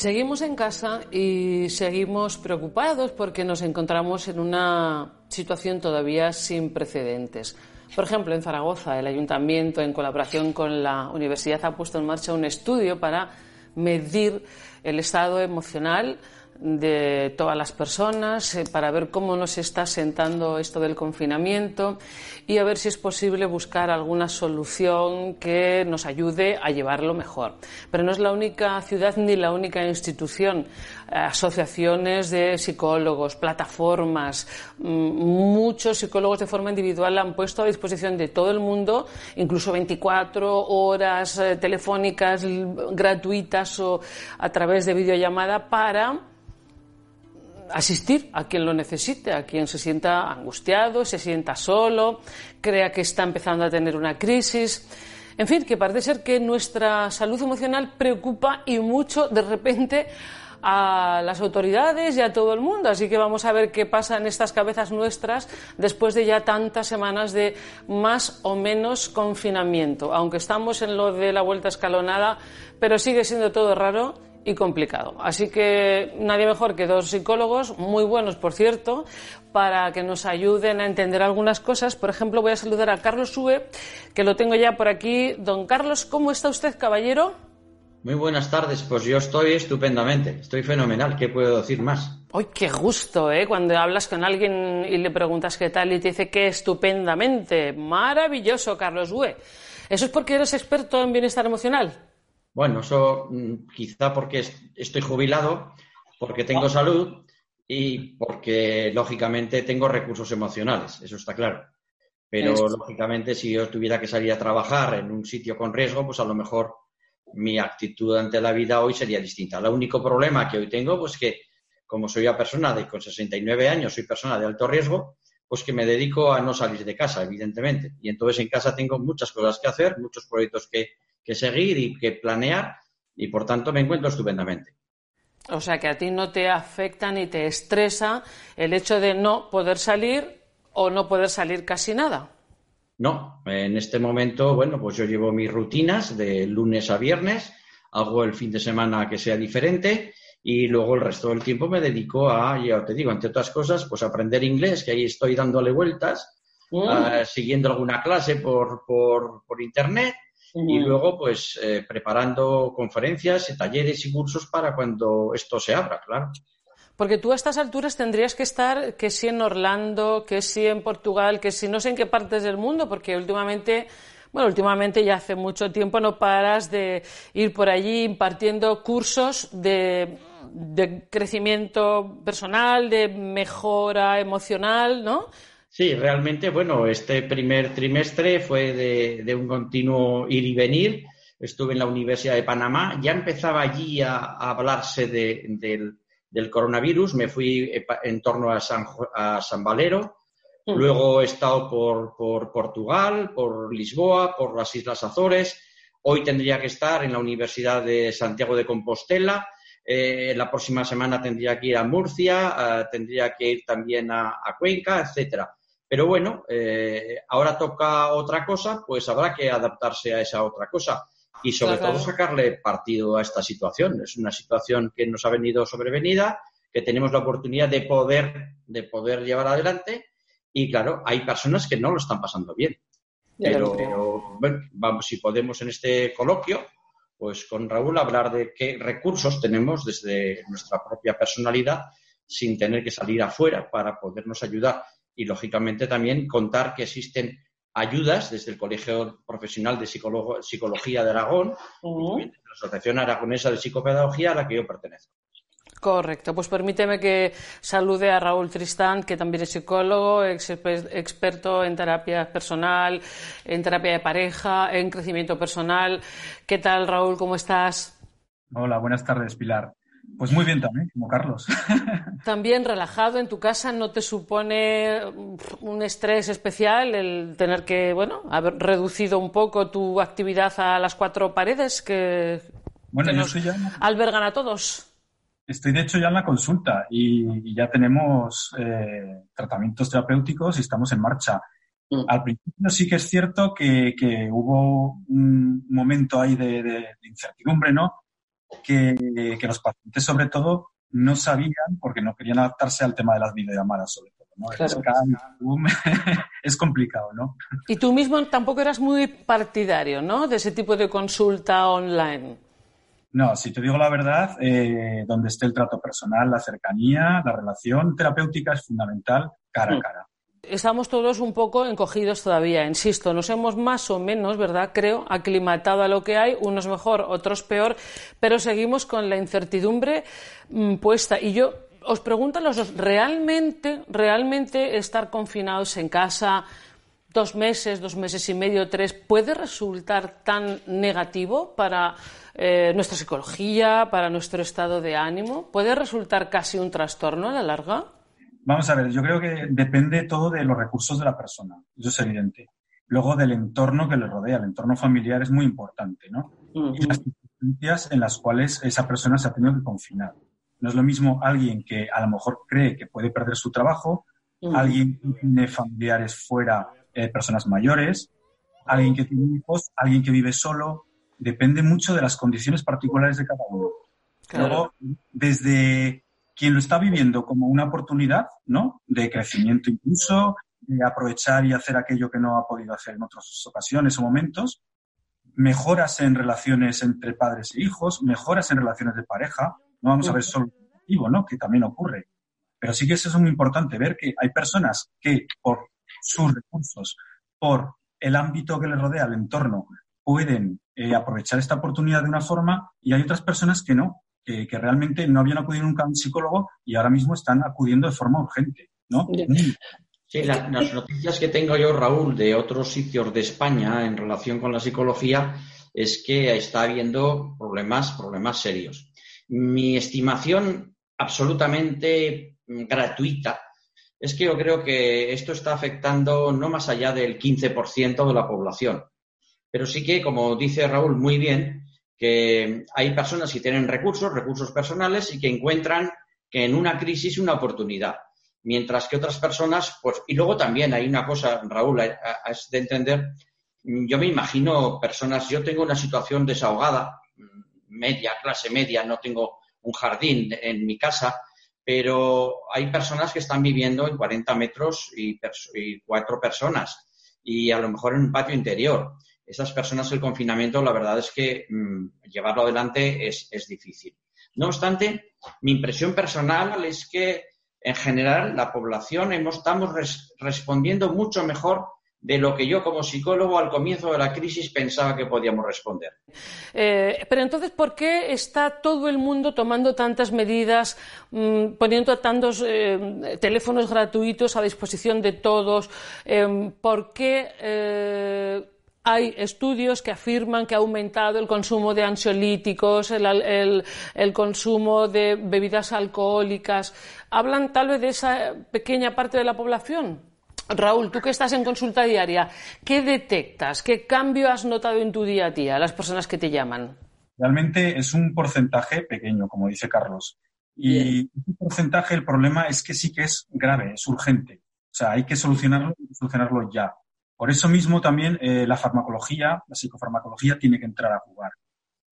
Seguimos en casa y seguimos preocupados porque nos encontramos en una situación todavía sin precedentes. Por ejemplo, en Zaragoza, el ayuntamiento, en colaboración con la universidad, ha puesto en marcha un estudio para medir el estado emocional de todas las personas eh, para ver cómo nos está sentando esto del confinamiento y a ver si es posible buscar alguna solución que nos ayude a llevarlo mejor. Pero no es la única ciudad ni la única institución. Asociaciones de psicólogos, plataformas, mm, muchos psicólogos de forma individual han puesto a disposición de todo el mundo, incluso 24 horas eh, telefónicas gratuitas o a través de videollamada para asistir a quien lo necesite, a quien se sienta angustiado, se sienta solo, crea que está empezando a tener una crisis. En fin, que parece ser que nuestra salud emocional preocupa y mucho de repente a las autoridades y a todo el mundo. Así que vamos a ver qué pasa en estas cabezas nuestras después de ya tantas semanas de más o menos confinamiento. Aunque estamos en lo de la vuelta escalonada, pero sigue siendo todo raro y complicado. Así que nadie mejor que dos psicólogos, muy buenos por cierto, para que nos ayuden a entender algunas cosas. Por ejemplo, voy a saludar a Carlos Sue, que lo tengo ya por aquí. Don Carlos, ¿cómo está usted, caballero? Muy buenas tardes, pues yo estoy estupendamente, estoy fenomenal, ¿qué puedo decir más? ¡Ay, qué gusto, eh! Cuando hablas con alguien y le preguntas qué tal y te dice que estupendamente. Maravilloso, Carlos Sue. ¿Eso es porque eres experto en bienestar emocional? Bueno, eso mm, quizá porque estoy jubilado, porque tengo salud y porque, lógicamente, tengo recursos emocionales, eso está claro. Pero, lógicamente, si yo tuviera que salir a trabajar en un sitio con riesgo, pues a lo mejor mi actitud ante la vida hoy sería distinta. El único problema que hoy tengo, pues que como soy una persona de con 69 años, soy persona de alto riesgo, pues que me dedico a no salir de casa, evidentemente. Y entonces en casa tengo muchas cosas que hacer, muchos proyectos que, que seguir y que planear y por tanto me encuentro estupendamente. O sea que a ti no te afecta ni te estresa el hecho de no poder salir o no poder salir casi nada. No, en este momento, bueno, pues yo llevo mis rutinas de lunes a viernes, hago el fin de semana que sea diferente y luego el resto del tiempo me dedico a, ya te digo, entre otras cosas, pues aprender inglés, que ahí estoy dándole vueltas, mm. ah, siguiendo alguna clase por, por, por internet y luego pues eh, preparando conferencias, talleres y cursos para cuando esto se abra, claro. Porque tú a estas alturas tendrías que estar, que si en Orlando, que si en Portugal, que si no sé en qué partes del mundo, porque últimamente, bueno, últimamente ya hace mucho tiempo no paras de ir por allí impartiendo cursos de, de crecimiento personal, de mejora emocional, ¿no? Sí, realmente, bueno, este primer trimestre fue de, un continuo ir y venir. Estuve en la Universidad de Panamá. Ya empezaba allí a, hablarse del, coronavirus. Me fui en torno a San, a San Valero. Mm. Luego he estado por, Portugal, por Lisboa, por las Islas Azores. Hoy tendría que estar en la Universidad de Santiago de Compostela. Eh, la próxima semana tendría que ir a Murcia, eh, tendría que ir también a, a Cuenca, etcétera. Pero bueno, eh, ahora toca otra cosa, pues habrá que adaptarse a esa otra cosa. Y sobre todo sacarle partido a esta situación. Es una situación que nos ha venido sobrevenida, que tenemos la oportunidad de poder, de poder llevar adelante. Y claro, hay personas que no lo están pasando bien. Pero bueno, vamos, si podemos en este coloquio, pues con Raúl hablar de qué recursos tenemos desde nuestra propia personalidad sin tener que salir afuera para podernos ayudar y, lógicamente, también contar que existen ayudas desde el Colegio Profesional de Psicología de Aragón, la Asociación Aragonesa de Psicopedagogía a la que yo pertenezco. Correcto, pues permíteme que salude a Raúl Tristán, que también es psicólogo, experto en terapia personal, en terapia de pareja, en crecimiento personal. ¿Qué tal, Raúl? ¿Cómo estás? Hola, buenas tardes, Pilar. Pues muy bien también, como Carlos. También relajado en tu casa, ¿no te supone un estrés especial el tener que, bueno, haber reducido un poco tu actividad a las cuatro paredes que, bueno, yo soy ya... albergan a todos? Estoy de hecho ya en la consulta y, ya tenemos eh, tratamientos terapéuticos y estamos en marcha. Mm. Al principio sí que es cierto que, hubo un momento ahí de, de incertidumbre, ¿no? Que, los pacientes, sobre todo, no sabían porque no querían adaptarse al tema de las videollamadas, sobre todo. ¿no? es complicado, ¿no? Y tú mismo tampoco eras muy partidario, ¿no? De ese tipo de consulta online. No, si te digo la verdad, eh, donde esté el trato personal, la cercanía, la relación terapéutica es fundamental cara a mm. cara. Estamos todos un poco encogidos todavía, insisto, nos hemos más o menos, ¿verdad? Creo, aclimatado a lo que hay, unos mejor, otros peor, pero seguimos con la incertidumbre mm, puesta. Y yo os pregunto a los dos, ¿realmente, realmente estar confinados en casa dos meses, dos meses y medio, tres, puede resultar tan negativo para eh, nuestra psicología, para nuestro estado de ánimo? ¿Puede resultar casi un trastorno a la larga? Vamos a ver, yo creo que depende todo de los recursos de la persona, eso es evidente. Luego del entorno que le rodea, el entorno familiar es muy importante, ¿no? Y las circunstancias en las cuales esa persona se ha tenido que confinar. No es lo mismo alguien que a lo mejor cree que puede perder su trabajo, alguien que tiene familiares fuera, eh, personas mayores, alguien que tiene hijos, alguien que vive solo. Depende mucho de las condiciones particulares de cada uno. Luego, desde quien lo está viviendo como una oportunidad, ¿no? De crecimiento incluso, de aprovechar y hacer aquello que no ha podido hacer en otras ocasiones o momentos, mejoras en relaciones entre padres e hijos, mejoras en relaciones de pareja, no vamos a ver solo lo negativo, ¿no? Que también ocurre. Pero sí que eso es muy importante, ver que hay personas que por sus recursos, por el ámbito que les rodea, el entorno, pueden eh, aprovechar esta oportunidad de una forma y hay otras personas que no, que, realmente no habían acudido nunca a un psicólogo y ahora mismo están acudiendo de forma urgente, ¿no? Sí, las noticias que tengo yo, Raúl, de otros sitios de España en relación con la psicología es que está habiendo problemas, problemas serios. Mi estimación absolutamente gratuita es que yo creo que esto está afectando no más allá del 15% de la población. Pero sí que, como dice Raúl muy bien, que hay personas que tienen recursos, recursos personales, y que encuentran que en una crisis una oportunidad. Mientras que otras personas, pues, y luego también hay una cosa, Raúl, es de entender, yo me imagino personas, yo tengo una situación desahogada, media, clase media, no tengo un jardín en mi casa, pero hay personas que están viviendo en 40 metros y, y cuatro personas y a lo mejor en un patio interior esas personas el confinamiento, la verdad es que mm, llevarlo adelante es, difícil. No obstante, mi impresión personal es que en general la población estamos respondiendo mucho mejor de lo que yo como psicólogo al comienzo de la crisis pensaba que podíamos responder. Eh, pero entonces, ¿por qué está todo el mundo tomando tantas medidas, mm, poniendo tantos eh, teléfonos gratuitos a disposición de todos? Eh, ¿Por qué hay estudios que afirman que ha aumentado el consumo de ansiolíticos, el, consumo de bebidas alcohólicas. ¿Hablan tal vez de esa pequeña parte de la población? Raúl, tú que estás en consulta diaria, ¿qué detectas? ¿Qué cambio has notado en tu día a día, las personas que te llaman? Realmente es un porcentaje pequeño, como dice Carlos. Y ese porcentaje, el problema es que sí que es grave, es urgente. O sea, hay que solucionarlo, solucionarlo ya. Por eso mismo también eh, la farmacología, la psicofarmacología tiene que entrar a jugar.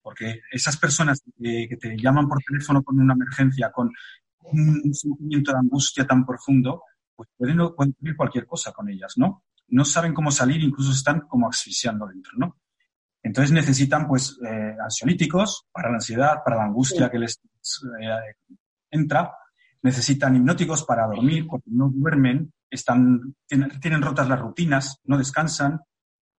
Porque esas personas que, te llaman por teléfono con una emergencia, con un sentimiento de angustia tan profundo, pues pueden, ocurrir cualquier cosa con ellas, ¿no? No saben cómo salir, incluso están como asfixiando dentro, ¿no? Entonces necesitan, pues, eh, ansiolíticos para la ansiedad, para la angustia que les eh, entra. Necesitan hipnóticos para dormir, porque no duermen están, tienen, rotas las rutinas, no descansan,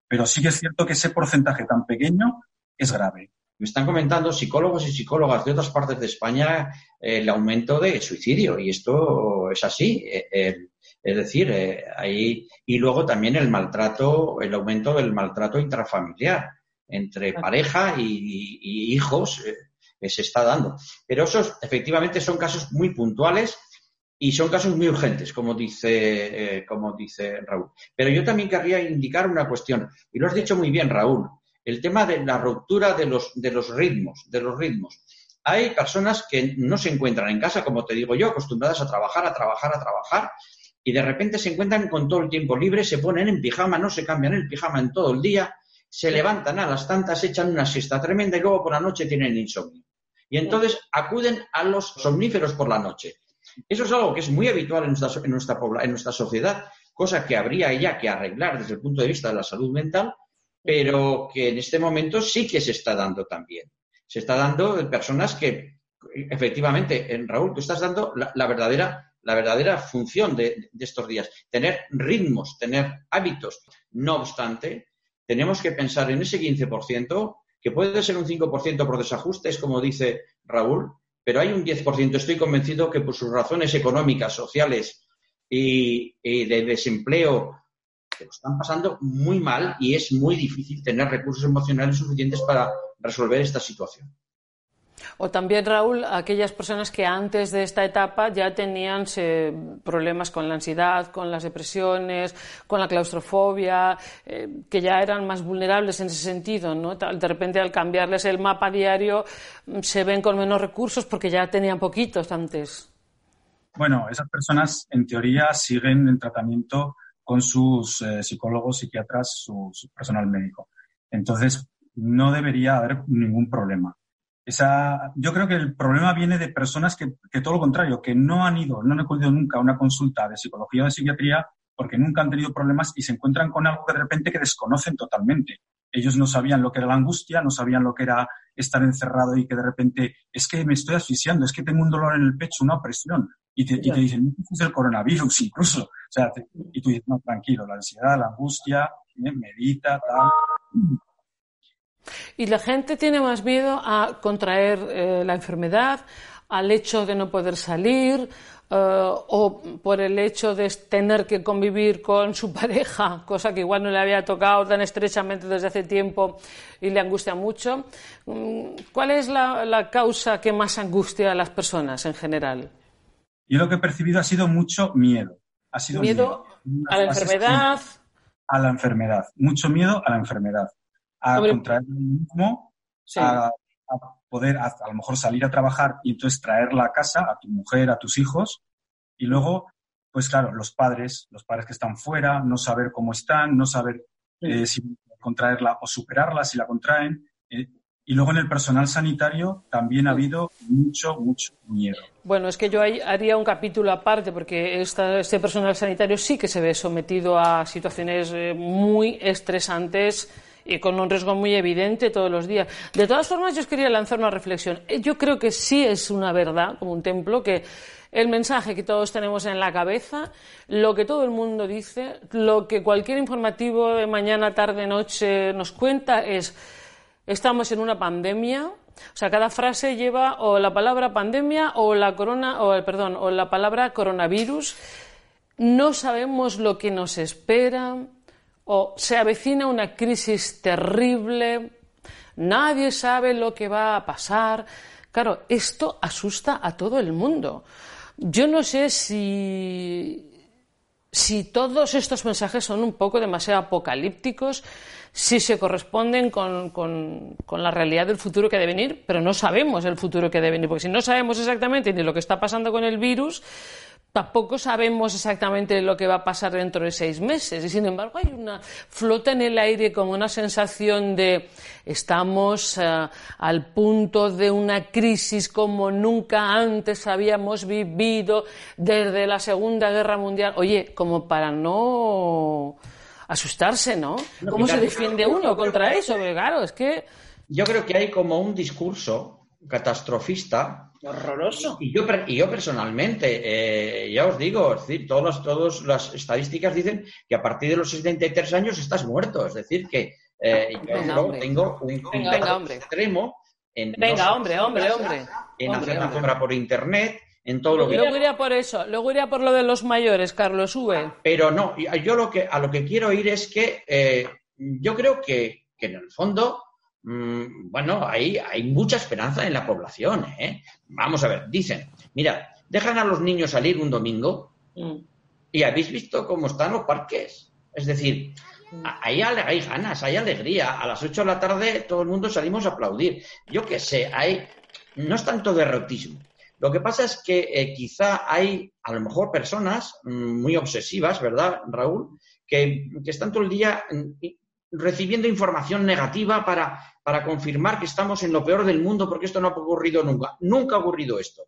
pero sí que es cierto que ese porcentaje tan pequeño es grave. Me están comentando psicólogos y psicólogas de otras partes de España eh, el aumento de suicidio y esto es así. Eh, es decir, eh, ahí y luego también el maltrato, el aumento del maltrato intrafamiliar entre pareja y, y hijos se está dando. Pero esos efectivamente son casos muy puntuales y son casos muy urgentes, como dice, eh, como dice Raúl. Pero yo también querría indicar una cuestión, y lo has dicho muy bien, Raúl, el tema de la ruptura de los, de los ritmos, de los ritmos. Hay personas que no se encuentran en casa, como te digo yo, acostumbradas a trabajar, a trabajar, a trabajar, y de repente se encuentran con todo el tiempo libre, se ponen en pijama, no se cambian el pijama en todo el día, se levantan a las tantas, echan una siesta tremenda y luego por la noche tienen insomnio. Y entonces acuden a los somníferos por la noche. Eso es algo que es muy habitual en nuestra, en nuestra, en nuestra sociedad, cosa que habría ya que arreglar desde el punto de vista de la salud mental, pero que en este momento sí que se está dando también. Se está dando de personas que, efectivamente, en Raúl, tú estás dando la, verdadera, la verdadera función de, de, estos días, tener ritmos, tener hábitos. No obstante, tenemos que pensar en ese 15%, que puede ser un 5% por desajustes, como dice Raúl, pero hay un 10%, estoy convencido que por sus razones económicas, sociales y, de desempleo, lo están pasando muy mal y es muy difícil tener recursos emocionales suficientes para resolver esta situación. O también, Raúl, aquellas personas que antes de esta etapa ya tenían problemas con la ansiedad, con las depresiones, con la claustrofobia, eh, que ya eran más vulnerables en ese sentido, ¿no? De repente, al cambiarles el mapa diario, mm, se ven con menos recursos porque ya tenían poquitos antes. Bueno, esas personas, en teoría, siguen en tratamiento con sus eh, psicólogos, psiquiatras, su personal médico. Entonces, no debería haber ningún problema yo creo que el problema viene de personas que, todo lo contrario, que no han ido, no han acudido nunca a una consulta de psicología o de psiquiatría porque nunca han tenido problemas y se encuentran con algo que de repente que desconocen totalmente. Ellos no sabían lo que era la angustia, no sabían lo que era estar encerrado y que de repente es que me estoy asfixiando, es que tengo un dolor en el pecho, una opresión. Y te, y te dicen, es el coronavirus incluso. O sea, y tú dices, no, tranquilo, la ansiedad, la angustia, eh, medita, tal. Y la gente tiene más miedo a contraer eh, la enfermedad, al hecho de no poder salir eh, o por el hecho de tener que convivir con su pareja, cosa que igual no le había tocado tan estrechamente desde hace tiempo y le angustia mucho. Mm, ¿Cuál es la, causa que más angustia a las personas en general? Yo lo que he percibido ha sido mucho miedo. Ha sido miedo, a la enfermedad. A la enfermedad, mucho miedo a la enfermedad a contraer el mismo, a, poder a, lo mejor salir a trabajar y entonces traerla a casa, a tu mujer, a tus hijos, y luego, pues claro, los padres, los padres que están fuera, no saber cómo están, no saber eh, si contraerla o superarla si la contraen. Eh, y luego en el personal sanitario también ha habido mucho, mucho miedo. Bueno, es que yo haría un capítulo aparte porque este personal sanitario sí que se ve sometido a situaciones eh, muy estresantes y con un riesgo muy evidente todos los días. De todas formas, yo os quería lanzar una reflexión. Eh, yo creo que sí es una verdad, como un templo, que el mensaje que todos tenemos en la cabeza, lo que todo el mundo dice, lo que cualquier informativo de mañana, tarde, noche nos cuenta es estamos en una pandemia, o sea, cada frase lleva o la palabra pandemia o la corona o perdón, o la palabra coronavirus. No sabemos lo que nos espera, o se avecina una crisis terrible, nadie sabe lo que va a pasar. Claro, esto asusta a todo el mundo. Yo no sé si, si todos estos mensajes son un poco demasiado apocalípticos, si se corresponden con, con, con, la realidad del futuro que debe venir, pero no sabemos el futuro que debe venir, porque si no sabemos exactamente ni lo que está pasando con el virus, tampoco sabemos exactamente lo que va a pasar dentro de seis meses. Y sin embargo, hay una flota en el aire como una sensación de estamos eh, al punto de una crisis como nunca antes habíamos vivido desde la Segunda Guerra Mundial. Oye, como para no asustarse, ¿no? ¿Cómo se defiende uno contra eso? claro, es que. Yo creo que hay como un discurso catastrofista Horroroso. Y yo, y yo personalmente, eh, ya os digo, es decir, todas todas las estadísticas dicen que a partir de los 73 años estás muerto. Es decir, que eh, yo tengo un, extremo en venga, hombre, hombre, hombre. En hacer una compra por internet, en todo lo que. Luego iría por eso, luego iría por lo de los mayores, Carlos, sube. Pero no, yo lo que, a lo que quiero ir es que eh, yo creo que, que en el fondo Mm, bueno, hay, hay mucha esperanza en la población. ¿eh? Vamos a ver, dicen, mira, dejan a los niños salir un domingo mm. y habéis visto cómo están los parques. Es decir, mm. hay, hay ganas, hay alegría. A las 8 de la tarde todo el mundo salimos a aplaudir. Yo qué sé, hay, no es tanto derrotismo. Lo que pasa es que eh, quizá hay, a lo mejor, personas muy obsesivas, ¿verdad, Raúl? Que, que, están todo el día recibiendo información negativa para, para confirmar que estamos en lo peor del mundo porque esto no ha ocurrido nunca. Nunca ha ocurrido esto.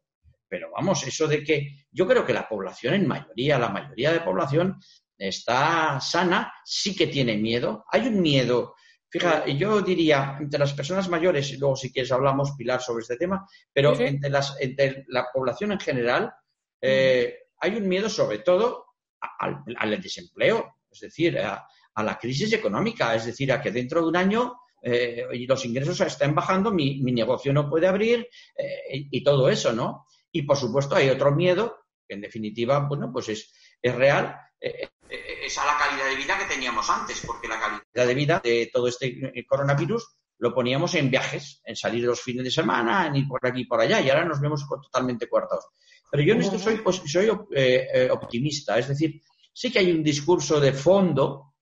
Pero vamos, eso de que yo creo que la población en mayoría, la mayoría de población está sana, sí que tiene miedo. Hay un miedo. Fíjate, yo diría, entre las personas mayores, y luego si quieres hablamos, Pilar, sobre este tema, pero entre, las, entre la población en general, eh, hay un miedo sobre todo al, desempleo, es decir, a, la crisis económica, es decir, a que dentro de un año eh, los ingresos estén bajando, mi, negocio no puede abrir eh, y, todo eso, ¿no? Y por supuesto hay otro miedo, que en definitiva, bueno, pues es, es real, eh, es a la calidad de vida que teníamos antes, porque la calidad de vida de todo este coronavirus lo poníamos en viajes, en salir los fines de semana, en ir por aquí y por allá, y ahora nos vemos totalmente coartados. Pero yo en esto soy, pues, soy optimista, es decir, sí que hay un discurso de fondo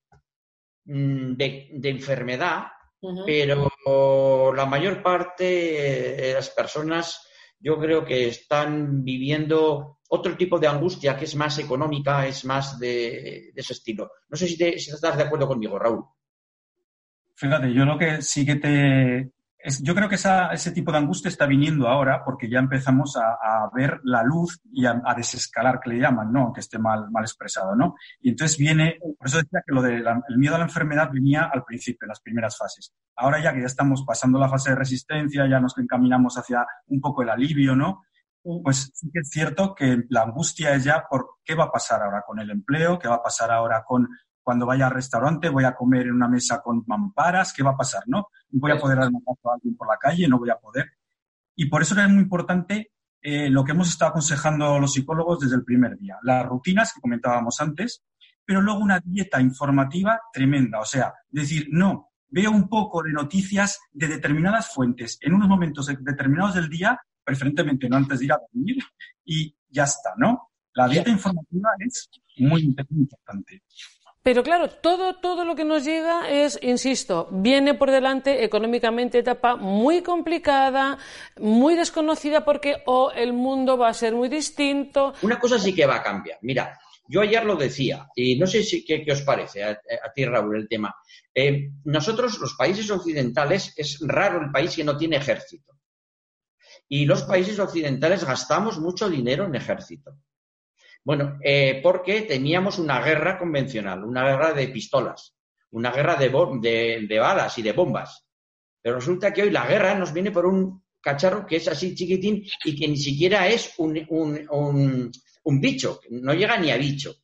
mm, de enfermedad pero la mayor parte de las personas yo creo que están viviendo otro tipo de angustia que es más económica, es más de, ese estilo. No sé si, si, estás de acuerdo conmigo, Raúl. Fíjate, yo lo que sí que te, yo creo que ese tipo de angustia está viniendo ahora porque ya empezamos a, ver la luz y a, desescalar, que le llaman, ¿no? Que esté mal, mal expresado, ¿no? Y entonces viene, por eso decía que lo del miedo a la enfermedad venía al principio, en las primeras fases. Ahora ya que ya estamos pasando la fase de resistencia, ya nos encaminamos hacia un poco el alivio, ¿no? Pues sí que es cierto que la angustia es ya por qué va a pasar ahora con el empleo, qué va a pasar ahora con cuando vaya al restaurante, voy a comer en una mesa con mamparas, ¿qué va a pasar? ¿No? ¿Voy a poder dar un paso a alguien por la calle? No voy a poder. Y por eso es muy importante eh, lo que hemos estado aconsejando los psicólogos desde el primer día. Las rutinas que comentábamos antes, pero luego una dieta informativa tremenda. O sea, decir, no, veo un poco de noticias de determinadas fuentes en unos momentos determinados del día, preferentemente no antes de ir a dormir, y ya está, ¿no? La dieta informativa es muy importante. Pero claro, todo, todo lo que nos llega es, insisto, viene por delante económicamente etapa muy complicada, muy desconocida porque o el mundo va a ser muy distinto. Una cosa sí que va a cambiar. Mira, yo ayer lo decía, y no sé si, qué, os parece a, ti, Raúl, el tema. Eh, nosotros, los países occidentales, es raro el país que no tiene ejército. Y los países occidentales gastamos mucho dinero en ejército. Bueno, eh, porque teníamos una guerra convencional, una guerra de pistolas, una guerra de, de, balas y de bombas. Pero resulta que hoy la guerra nos viene por un cacharro que es así chiquitín y que ni siquiera es un, un, un, bicho, no llega ni a bicho.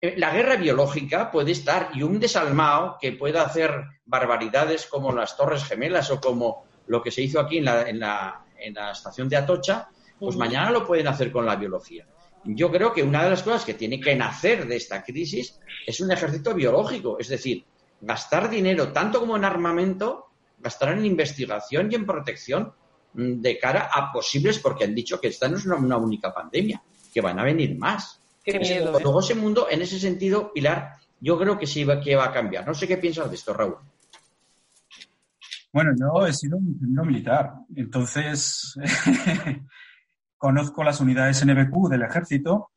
Eh, la guerra biológica puede estar y un desalmado que pueda hacer barbaridades como las Torres Gemelas o como lo que se hizo aquí en la, en la, en la estación de Atocha, pues mañana lo pueden hacer con la biología yo creo que una de las cosas que tiene que nacer de esta crisis es un ejército biológico, es decir, gastar dinero tanto como en armamento, gastar en investigación y en protección de cara a posibles, porque han dicho que esta no es una, única pandemia, que van a venir más. Qué miedo, ¿eh? Luego ese mundo, en ese sentido, Pilar, yo creo que sí va, que va a cambiar. No sé qué piensas de esto, Raúl. Bueno, yo he sido un ingeniero militar, entonces Conozco las unidades NBQ del ejército,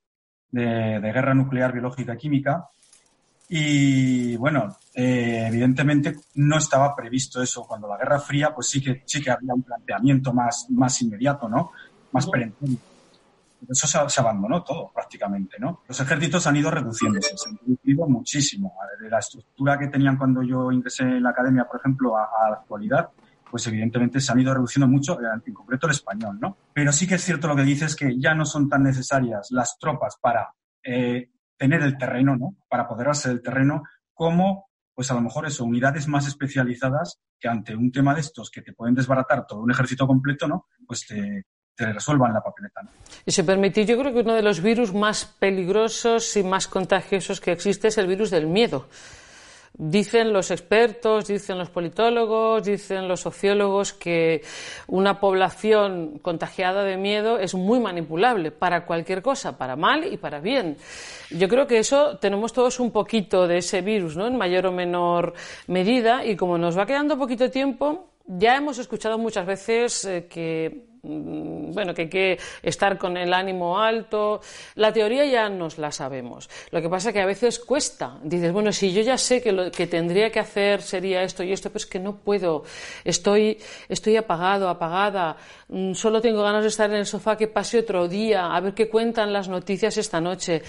de, guerra nuclear, biológica y química. Y bueno, eh, evidentemente no estaba previsto eso. Cuando la Guerra Fría, pues sí que, sí que había un planteamiento más, más inmediato, ¿no? Más perenne. Eso se, abandonó todo prácticamente, ¿no? Los ejércitos han ido reduciéndose, se han reducido muchísimo. De la estructura que tenían cuando yo ingresé en la academia, por ejemplo, a la actualidad, pues evidentemente se han ido reduciendo mucho, eh, en concreto el español, ¿no? Pero sí que es cierto lo que dices, que ya no son tan necesarias las tropas para eh, tener el terreno, ¿no? Para poderse del terreno, como, pues a lo mejor eso, unidades más especializadas que ante un tema de estos que te pueden desbaratar todo un ejército completo, ¿no? Pues te, resuelvan la papeleta. Y si permitís, yo creo que uno de los virus más peligrosos y más contagiosos que existe es el virus del miedo. Dicen los expertos, dicen los politólogos, dicen los sociólogos que una población contagiada de miedo es muy manipulable para cualquier cosa, para mal y para bien. Yo creo que eso tenemos todos un poquito de ese virus, ¿no? En mayor o menor medida y como nos va quedando poquito tiempo, ya hemos escuchado muchas veces eh, que mm, bueno, que hay que estar con el ánimo alto. La teoría ya nos la sabemos. Lo que pasa es que a veces cuesta. Dices, bueno, si yo ya sé que lo que tendría que hacer sería esto y esto, pues que no puedo. Estoy, estoy apagado, apagada. Mm, solo tengo ganas de estar en el sofá que pase otro día, a ver qué cuentan las noticias esta noche.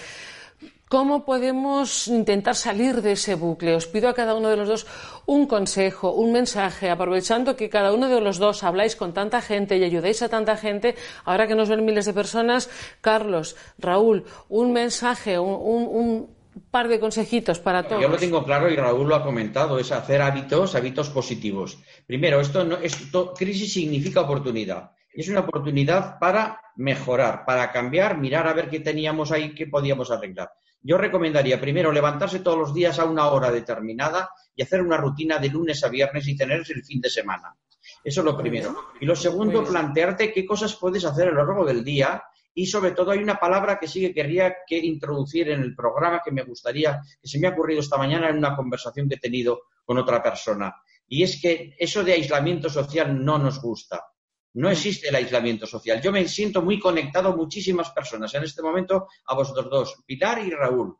¿Cómo podemos intentar salir de ese bucle? Os pido a cada uno de los dos un consejo, un mensaje, aprovechando que cada uno de los dos habláis con tanta gente y ayudáis a tanta gente, ahora que nos ven miles de personas, Carlos, Raúl, un mensaje, un, par de consejitos para todos. Yo lo tengo claro y Raúl lo ha comentado, es hacer hábitos, hábitos positivos. Primero, esto, no, esto crisis significa oportunidad. Es una oportunidad para mejorar, para cambiar, mirar a ver qué teníamos ahí, qué podíamos arreglar. Yo recomendaría primero levantarse todos los días a una hora determinada y hacer una rutina de lunes a viernes y tenerse el fin de semana. Eso es lo primero. Y lo segundo, plantearte qué cosas puedes hacer a lo largo del día y sobre todo hay una palabra que sí que querría que introducir en el programa que me gustaría, que se me ha ocurrido esta mañana en una conversación que he tenido con otra persona. Y es que eso de aislamiento social no nos gusta. No existe el aislamiento social. Yo me siento muy conectado a muchísimas personas. En este momento, a vosotros dos, Pilar y Raúl.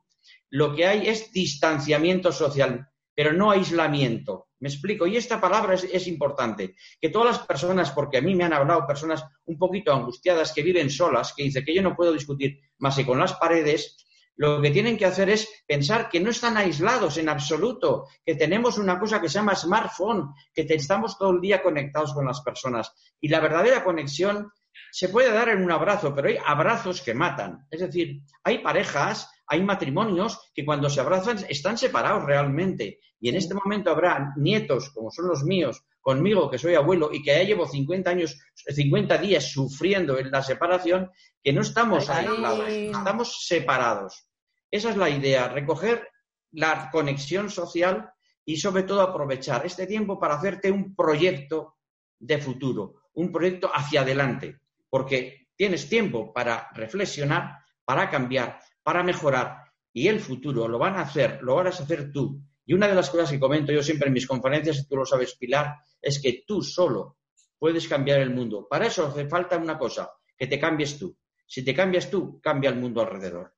Lo que hay es distanciamiento social, pero no aislamiento. Me explico. Y esta palabra es, importante. Que todas las personas, porque a mí me han hablado personas un poquito angustiadas que viven solas, que dicen que yo no puedo discutir más que con las paredes, lo que tienen que hacer es pensar que no están aislados en absoluto, que tenemos una cosa que se llama smartphone, que estamos todo el día conectados con las personas. Y la verdadera conexión se puede dar en un abrazo, pero hay abrazos que matan. Es decir, hay parejas, hay matrimonios que cuando se abrazan están separados realmente. Y en este momento habrá nietos, como son los míos, conmigo, que soy abuelo y que ya llevo 50 años, 50 días sufriendo en la separación, que no estamos aislados, estamos separados. Esa es la idea, recoger la conexión social y sobre todo aprovechar este tiempo para hacerte un proyecto de futuro, un proyecto hacia adelante, porque tienes tiempo para reflexionar, para cambiar, para mejorar y el futuro lo van a hacer, lo vas a hacer tú. Y una de las cosas que comento yo siempre en mis conferencias, y tú lo sabes, Pilar, es que tú solo puedes cambiar el mundo. Para eso hace falta una cosa, que te cambies tú. Si te cambias tú, cambia el mundo alrededor.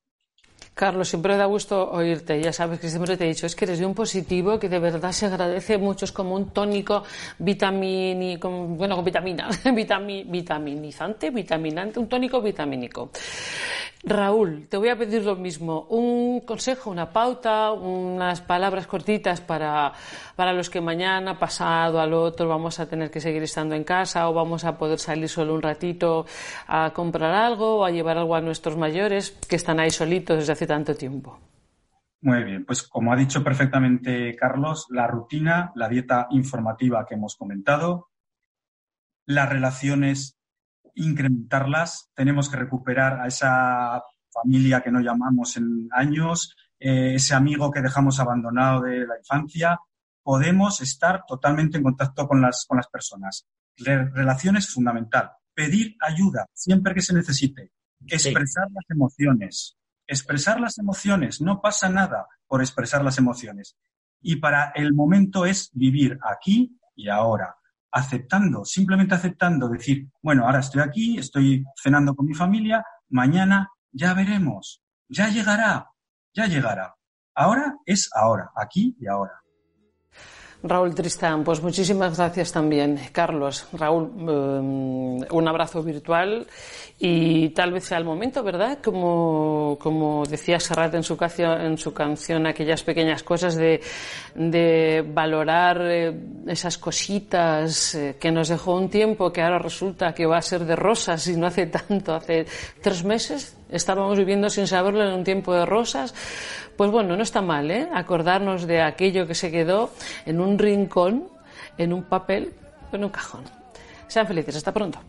Carlos, siempre da gusto oírte. Ya sabes que siempre te he dicho, es que eres de un positivo que de verdad se agradece mucho. Es como un tónico vitamínico, bueno, con vitamina, vitaminizante, vitaminante, un tónico vitamínico. Raúl, te voy a pedir lo mismo, un consejo, una pauta, unas palabras cortitas para, para los que mañana, pasado, al otro, vamos a tener que seguir estando en casa o vamos a poder salir solo un ratito a comprar algo o a llevar algo a nuestros mayores que están ahí solitos desde hace tanto tiempo. Muy bien, pues como ha dicho perfectamente Carlos, la rutina, la dieta informativa que hemos comentado, las relaciones incrementarlas, tenemos que recuperar a esa familia que no llamamos en años, eh, ese amigo que dejamos abandonado de la infancia. Podemos estar totalmente en contacto con las, con las personas. relaciones fundamental. Pedir ayuda siempre que se necesite. Expresar las emociones. Expresar las emociones. No pasa nada por expresar las emociones. Y para el momento es vivir aquí y ahora aceptando, simplemente aceptando, decir, bueno, ahora estoy aquí, estoy cenando con mi familia, mañana ya veremos, ya llegará, ya llegará. Ahora es ahora, aquí y ahora. Raúl Tristán, pues muchísimas gracias también. Carlos, Raúl, eh, un abrazo virtual y tal vez sea el momento, ¿verdad? Como, como decía Serrat en su, canción, en su canción, aquellas pequeñas cosas de, de valorar eh, esas cositas eh, que nos dejó un tiempo que ahora resulta que va a ser de rosas y no hace tanto, hace tres meses estábamos viviendo sin saberlo en un tiempo de rosas. Pues bueno, no está mal, ¿eh? Acordarnos de aquello que se quedó en un rincón, en un papel, en un cajón. Sean felices, hasta pronto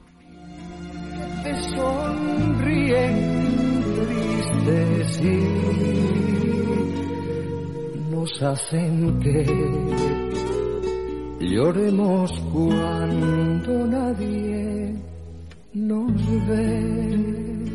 lloremos cuando nadie nos ve.